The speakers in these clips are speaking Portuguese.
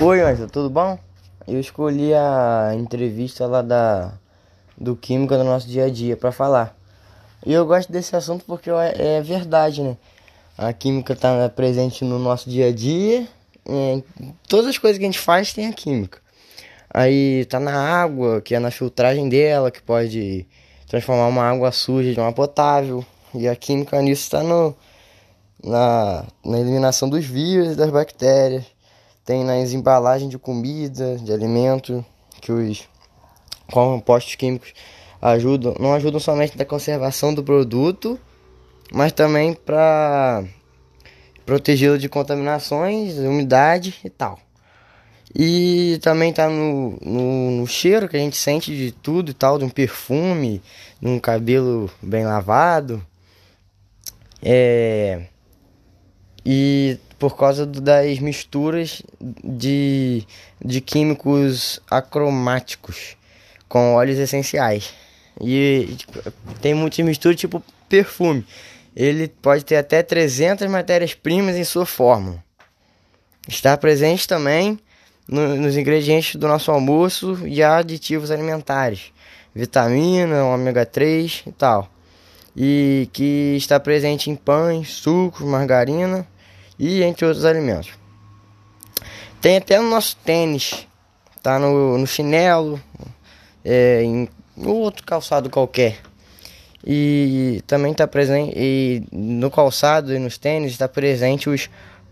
Oi, Ângelo, tudo bom? Eu escolhi a entrevista lá da do Química do nosso dia a dia para falar. E eu gosto desse assunto porque é, é verdade, né? A química está presente no nosso dia a dia. É, todas as coisas que a gente faz tem a química. Aí tá na água, que é na filtragem dela, que pode transformar uma água suja de uma potável. E a química nisso está no, na, na eliminação dos vírus e das bactérias tem nas embalagens de comida, de alimento, que os compostos químicos ajudam, não ajudam somente na conservação do produto, mas também para protegê-lo de contaminações, umidade e tal. E também tá no, no, no, cheiro que a gente sente de tudo e tal, de um perfume, de um cabelo bem lavado. É, e por causa das misturas de, de químicos acromáticos com óleos essenciais. E tipo, tem muitas misturas tipo perfume. Ele pode ter até 300 matérias-primas em sua fórmula. Está presente também no, nos ingredientes do nosso almoço e aditivos alimentares, vitamina, ômega 3 e tal. E que está presente em pães, sucos, margarina e entre outros alimentos. Tem até no nosso tênis, tá no, no chinelo, é, em outro calçado qualquer. E também está presente no calçado e nos tênis está presente os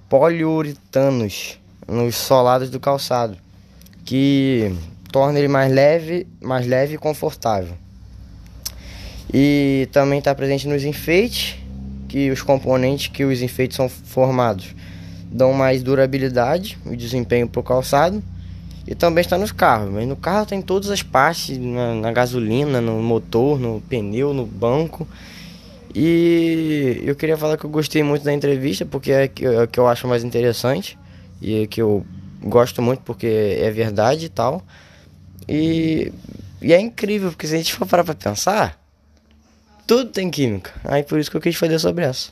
poliuretanos nos solados do calçado, que torna ele mais leve, mais leve e confortável. E também está presente nos enfeites que os componentes que os enfeites são formados dão mais durabilidade e desempenho para o calçado. E também está nos carros, mas no carro tem todas as partes, na, na, gasolina, no motor, no pneu, no banco. E eu queria falar que eu gostei muito da entrevista, porque é que, é que eu acho mais interessante. E é que eu gosto muito porque é verdade e tal. E, e é incrível, porque se a gente for parar para pensar, tudo tem química. Aí por isso que eu quis fazer sobre essa.